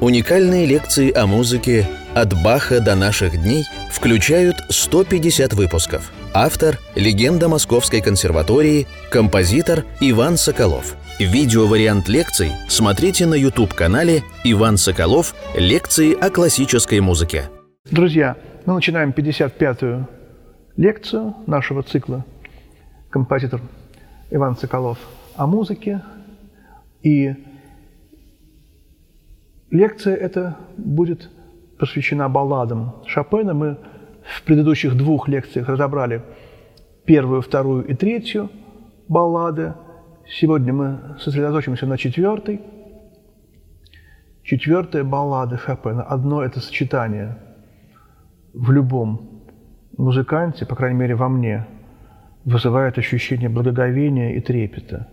Уникальные лекции о музыке «От Баха до наших дней» включают 150 выпусков. Автор – легенда Московской консерватории, композитор Иван Соколов. Видеовариант лекций смотрите на YouTube-канале «Иван Соколов. Лекции о классической музыке». Друзья, мы начинаем 55-ю лекцию нашего цикла «Композитор Иван Соколов о музыке». И лекция эта будет посвящена балладам Шопена. Мы в предыдущих двух лекциях разобрали первую, вторую и третью баллады. Сегодня мы сосредоточимся на четвертой. Четвертая баллада Шопена. Одно это сочетание в любом музыканте, по крайней мере во мне, вызывает ощущение благоговения и трепета.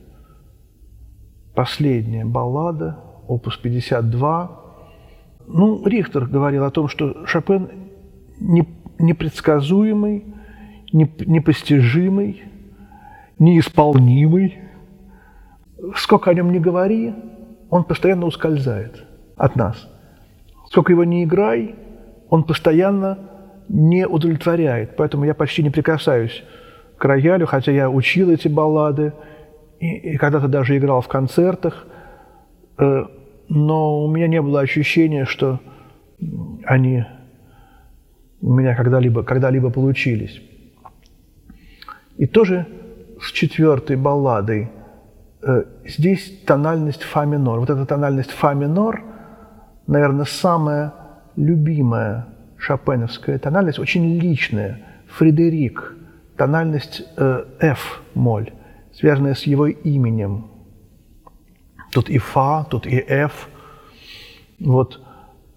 Последняя баллада, опус 52. Ну, Рихтер говорил о том, что Шопен не непредсказуемый, непостижимый, неисполнимый. Сколько о нем не говори, он постоянно ускользает от нас. Сколько его не играй, он постоянно не удовлетворяет. Поэтому я почти не прикасаюсь к роялю, хотя я учил эти баллады и, и когда-то даже играл в концертах, но у меня не было ощущения, что они у меня когда-либо когда получились. И тоже с четвертой балладой э, здесь тональность фа минор. Вот эта тональность фа минор, наверное, самая любимая шопеновская тональность, очень личная. Фредерик, тональность э, F моль, связанная с его именем. Тут и фа, тут и F. Вот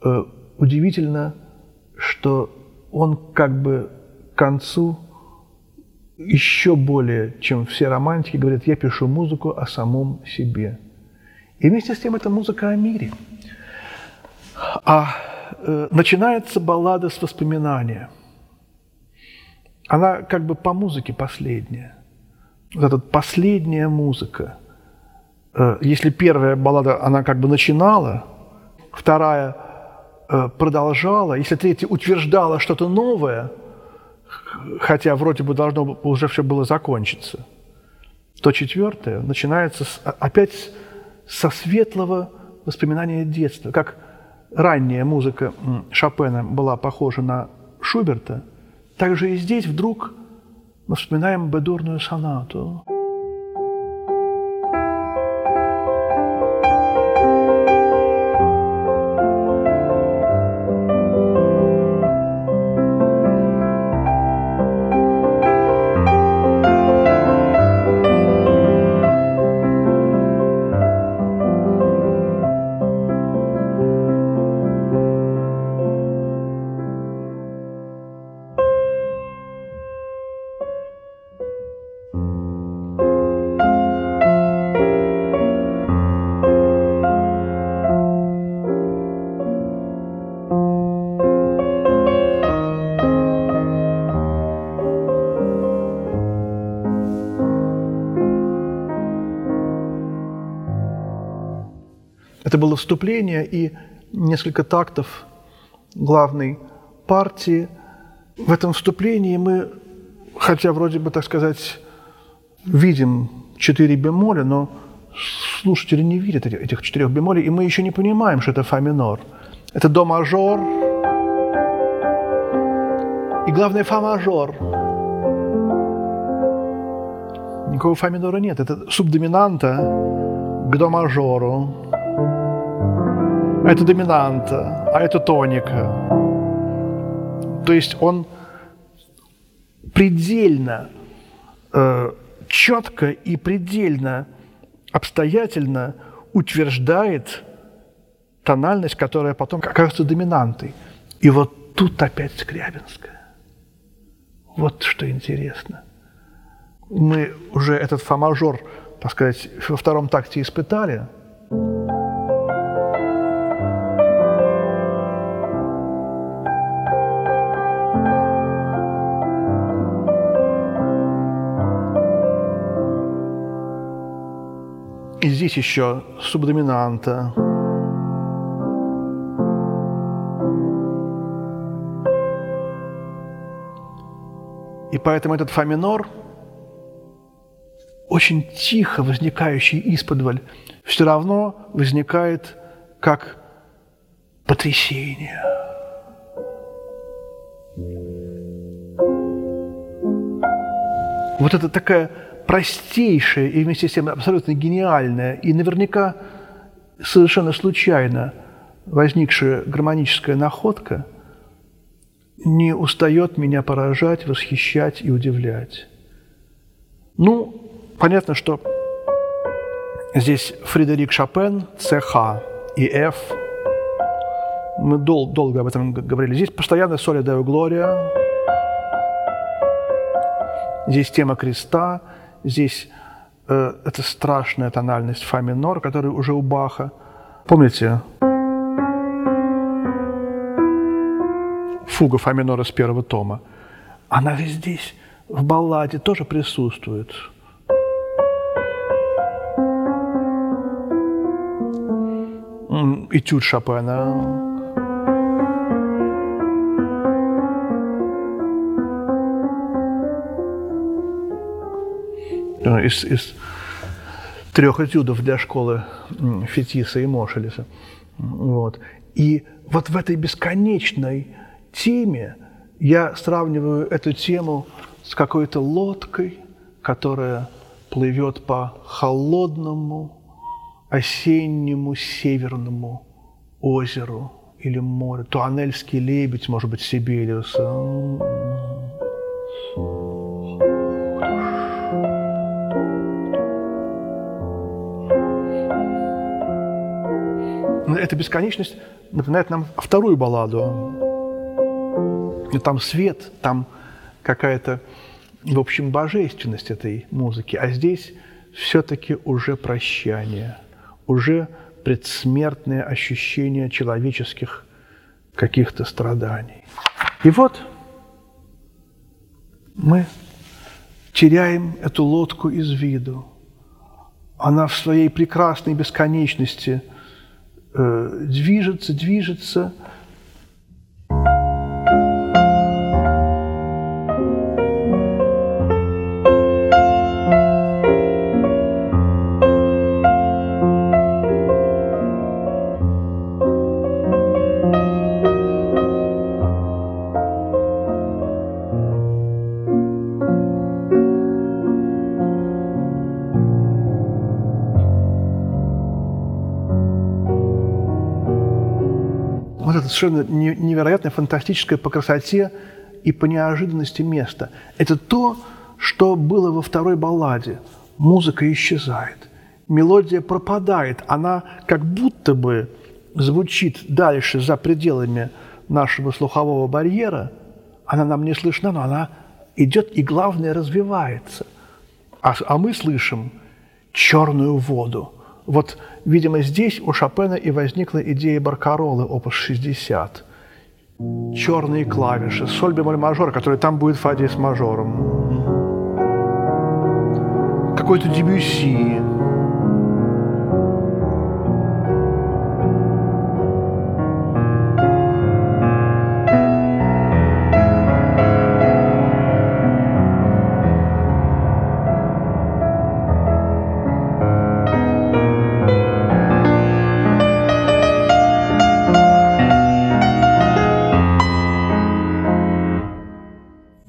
э, удивительно, что он как бы к концу еще более, чем все романтики, говорит, я пишу музыку о самом себе. И вместе с тем это музыка о мире. А э, начинается баллада с воспоминания. Она как бы по музыке последняя. Вот эта последняя музыка. Э, если первая баллада, она как бы начинала, вторая – Э, продолжала, если третья утверждала что-то новое, хотя вроде бы должно уже все было закончиться, то четвертое начинается с, опять со светлого воспоминания детства. Как ранняя музыка Шопена была похожа на Шуберта, так же и здесь вдруг мы вспоминаем бедурную сонату. Это было вступление и несколько тактов главной партии. В этом вступлении мы, хотя вроде бы, так сказать, видим четыре бемоля, но слушатели не видят этих четырех бемолей, и мы еще не понимаем, что это фа минор. Это до мажор и, главное, фа мажор. Никакого фа минора нет. Это субдоминанта к до мажору а это доминанта, а это тоника. То есть он предельно э, четко и предельно обстоятельно утверждает тональность, которая потом окажется доминантой. И вот тут опять Скрябинская. Вот что интересно. Мы уже этот фа-мажор, так сказать, во втором такте испытали – И здесь еще субдоминанта. И поэтому этот фа минор, очень тихо возникающий из исподволь, все равно возникает как потрясение. Вот это такая простейшая и вместе с тем абсолютно гениальная и наверняка совершенно случайно возникшая гармоническая находка не устает меня поражать, восхищать и удивлять. Ну, понятно, что здесь Фредерик Шопен, ЦХ и F. Мы дол- долго об этом говорили. Здесь постоянно соли Део Глория. Здесь тема креста. Здесь э, это страшная тональность фа минор, которая уже у Баха. Помните? Фуга фа минора с первого тома. Она ведь здесь в балладе тоже присутствует. Этюд Шопена. Из, из трех этюдов для школы Фетиса и Мошелеса. Вот. И вот в этой бесконечной теме я сравниваю эту тему с какой-то лодкой, которая плывет по холодному осеннему северному озеру или морю. Туанельский лебедь, может быть, Сибелиус. Эта бесконечность напоминает нам вторую балладу. Там свет, там какая-то, в общем, божественность этой музыки. А здесь все-таки уже прощание, уже предсмертное ощущение человеческих каких-то страданий. И вот мы теряем эту лодку из виду. Она в своей прекрасной бесконечности э, движется, движется, совершенно невероятное, фантастическое по красоте и по неожиданности место. Это то, что было во второй балладе. Музыка исчезает, мелодия пропадает, она как будто бы звучит дальше, за пределами нашего слухового барьера, она нам не слышна, но она идет и, главное, развивается. А, а мы слышим черную воду – вот, видимо, здесь у Шопена и возникла идея баркаролы, опус 60. Черные клавиши, соль бемоль мажор, который там будет фа диез мажором. Какой-то дебюси.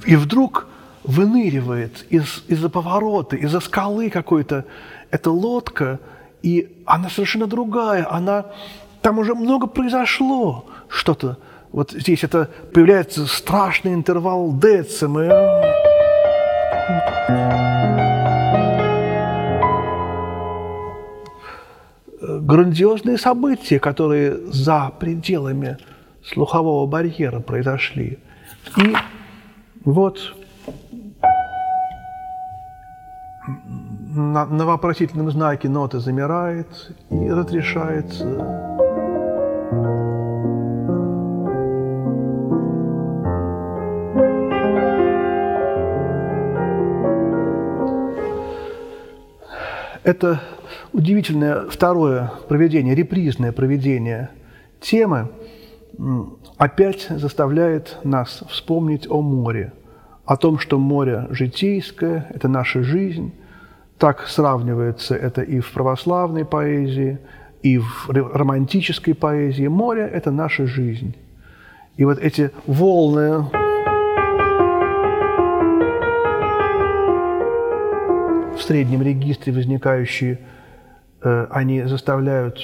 И вдруг выныривает из, из-за поворота, из-за скалы какой-то эта лодка, и она совершенно другая, она, там уже много произошло что-то. Вот здесь это появляется страшный интервал децимы. Грандиозные события, которые за пределами слухового барьера произошли. И вот на, на вопросительном знаке нота замирает и разрешается. Это удивительное второе проведение, репризное проведение темы опять заставляет нас вспомнить о море, о том, что море житейское – это наша жизнь. Так сравнивается это и в православной поэзии, и в романтической поэзии. Море – это наша жизнь. И вот эти волны в среднем регистре возникающие, э, они заставляют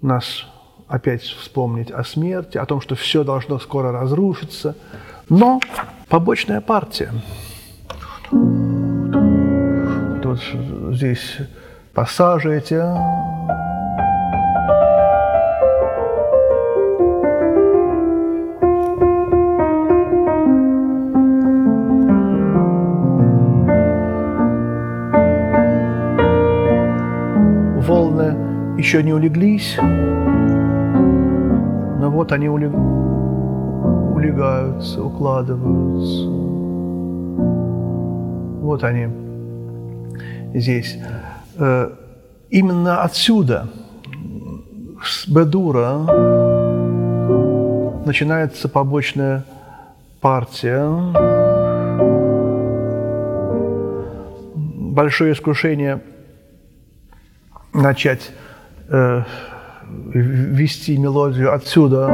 нас опять вспомнить о смерти, о том, что все должно скоро разрушиться. Но побочная партия. Тут здесь пассажи эти. Волны еще не улеглись, вот они улегаются, укладываются. Вот они здесь. Э, именно отсюда, с Бедура, начинается побочная партия. Большое искушение начать э, вести мелодию отсюда.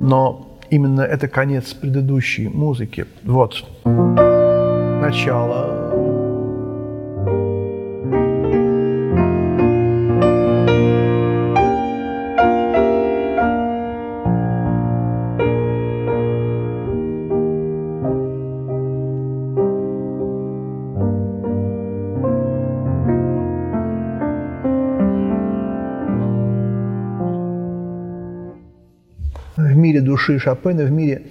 Но именно это конец предыдущей музыки. Вот. Начало. Души Шопена в мире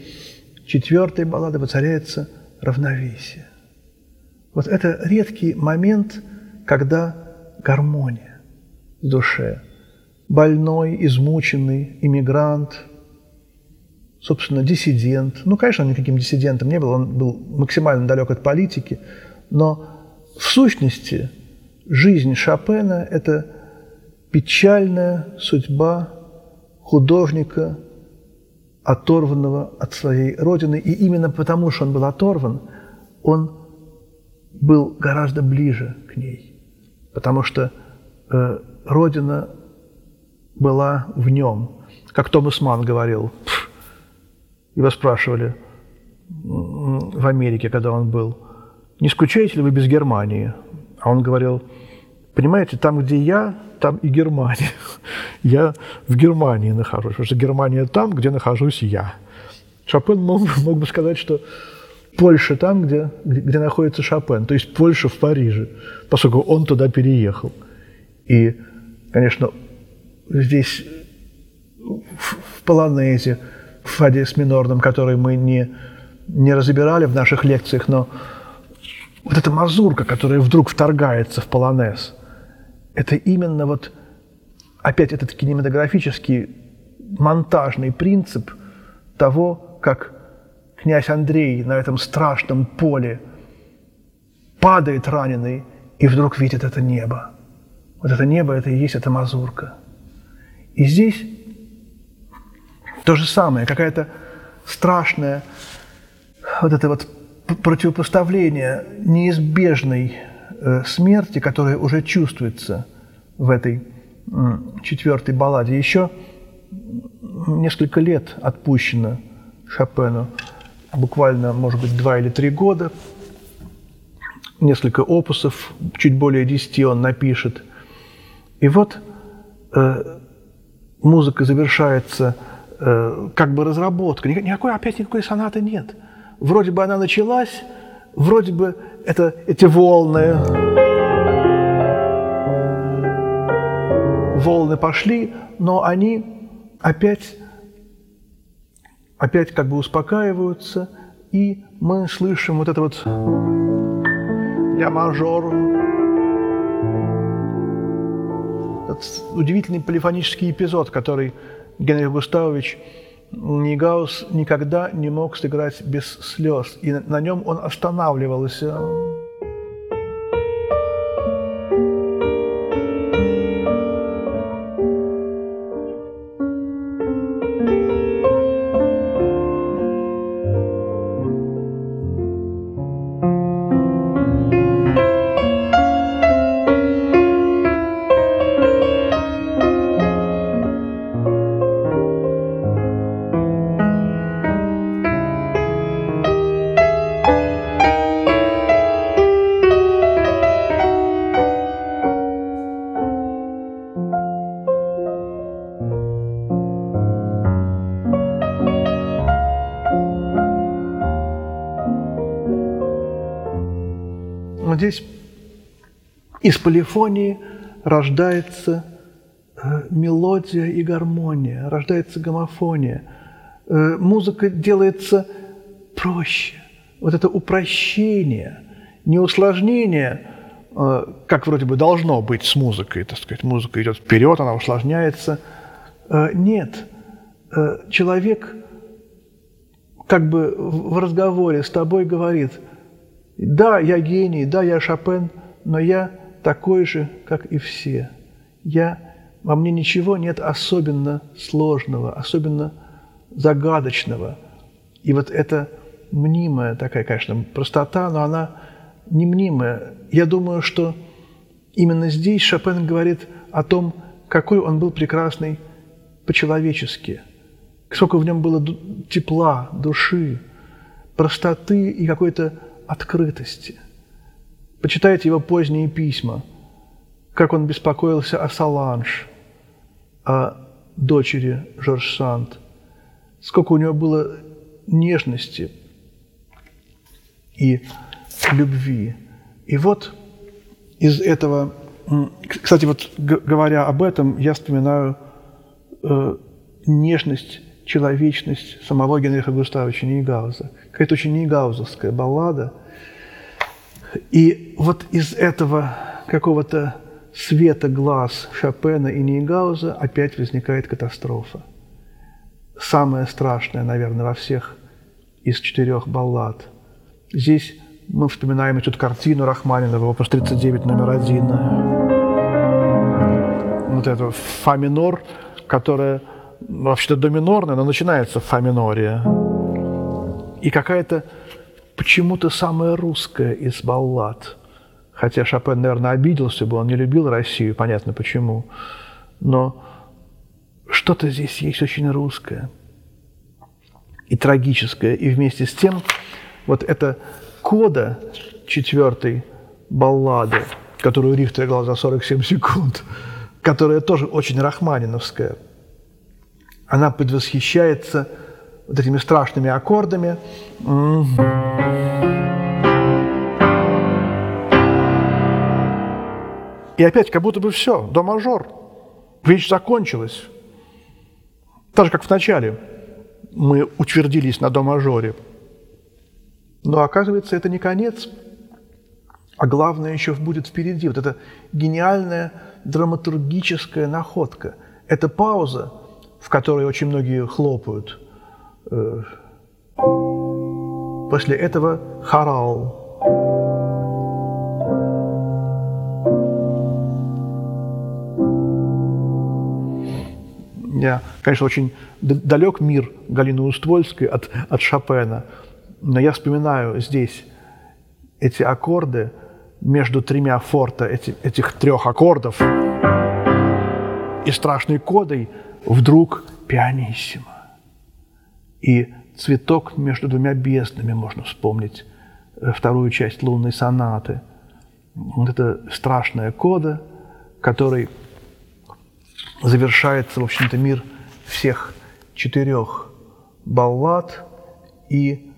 четвертой баллады воцаряется равновесие. Вот это редкий момент, когда гармония в душе. Больной, измученный, иммигрант, собственно, диссидент. Ну, конечно, он никаким диссидентом не был, он был максимально далек от политики, но в сущности жизнь Шопена – это печальная судьба художника, оторванного от своей родины. И именно потому, что он был оторван, он был гораздо ближе к ней. Потому что э, родина была в нем. Как Томас Ман говорил, его спрашивали в Америке, когда он был, не скучаете ли вы без Германии? А он говорил, понимаете, там, где я, там и Германия. Я в Германии нахожусь, потому что Германия там, где нахожусь я. Шопен мог, мог бы сказать, что Польша там, где, где находится Шопен, то есть Польша в Париже, поскольку он туда переехал. И, конечно, здесь в, полонезе, в фаде с минорным, который мы не, не разбирали в наших лекциях, но вот эта мазурка, которая вдруг вторгается в полонез – это именно вот опять этот кинематографический монтажный принцип того, как князь Андрей на этом страшном поле падает раненый и вдруг видит это небо. Вот это небо, это и есть эта мазурка. И здесь то же самое, какая-то страшная вот это вот противопоставление неизбежной смерти, которая уже чувствуется в этой четвертой балладе. Еще несколько лет отпущено Шопену, буквально, может быть, два или три года. Несколько опусов, чуть более десяти он напишет. И вот э, музыка завершается э, как бы разработка. Никакой, опять никакой сонаты нет. Вроде бы она началась, вроде бы это эти волны, волны пошли, но они опять, опять как бы успокаиваются, и мы слышим вот это вот ля мажор, этот удивительный полифонический эпизод, который Генрих Густавович Нигаус никогда не мог сыграть без слез, и на нем он останавливался. Из полифонии рождается э, мелодия и гармония, рождается гомофония. Э, музыка делается проще. Вот это упрощение, не усложнение, э, как вроде бы должно быть с музыкой, так сказать, музыка идет вперед, она усложняется. Нет, человек как бы в разговоре с тобой говорит, да, я гений, да, я Шопен, но я такой же, как и все. Я, во мне ничего нет особенно сложного, особенно загадочного. И вот это мнимая такая, конечно, простота, но она не мнимая. Я думаю, что именно здесь Шопен говорит о том, какой он был прекрасный по-человечески, сколько в нем было тепла, души, простоты и какой-то открытости. Почитайте его поздние письма, как он беспокоился о Саланж, о дочери Жорж Санд, сколько у него было нежности, и любви. И вот из этого, кстати, вот говоря об этом, я вспоминаю э, нежность, человечность самого Генриха Густавовича Нейгауза. Какая-то очень нейгаузовская баллада. И вот из этого какого-то света глаз Шопена и Нейгауза опять возникает катастрофа. Самая страшная, наверное, во всех из четырех баллад – Здесь мы вспоминаем эту картину Рахманинова, вопрос 39, номер один. Вот это фа минор, которая вообще-то до минорная, но начинается в фа миноре. И какая-то почему-то самая русская из баллад. Хотя Шопен, наверное, обиделся бы, он не любил Россию, понятно почему. Но что-то здесь есть очень русское и трагическое. И вместе с тем вот эта кода четвертой баллады, которую Рихтер играл за 47 секунд, которая тоже очень рахманиновская, она предвосхищается вот этими страшными аккордами. И опять как будто бы все, до мажор. Вещь закончилась. Так же, как в начале мы утвердились на до мажоре – но оказывается, это не конец, а главное еще будет впереди. Вот эта гениальная драматургическая находка. Это пауза, в которой очень многие хлопают. Э, после этого хорал. Я, конечно, очень далек мир Галины Уствольской от, от Шопена – но я вспоминаю здесь эти аккорды между тремя форта, эти, этих трех аккордов, и страшной кодой вдруг пианиссимо. И цветок между двумя безднами можно вспомнить, э, вторую часть лунной сонаты. Вот это страшная кода, который завершается, в общем-то, мир всех четырех баллад и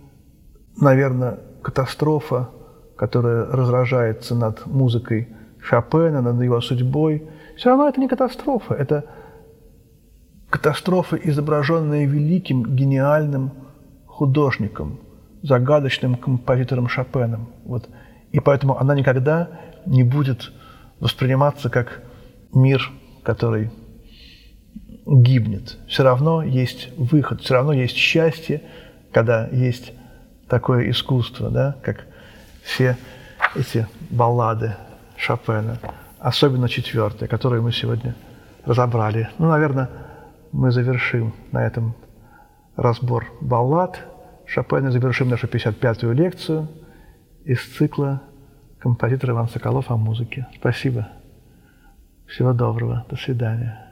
наверное, катастрофа, которая разражается над музыкой Шопена, над его судьбой, все равно это не катастрофа, это катастрофа, изображенная великим, гениальным художником, загадочным композитором Шопеном. Вот. И поэтому она никогда не будет восприниматься как мир, который гибнет. Все равно есть выход, все равно есть счастье, когда есть такое искусство, да, как все эти баллады Шопена, особенно четвертая, которую мы сегодня разобрали. Ну, наверное, мы завершим на этом разбор баллад Шопена, завершим нашу 55-ю лекцию из цикла композитора Иван Соколов о музыке. Спасибо. Всего доброго. До свидания.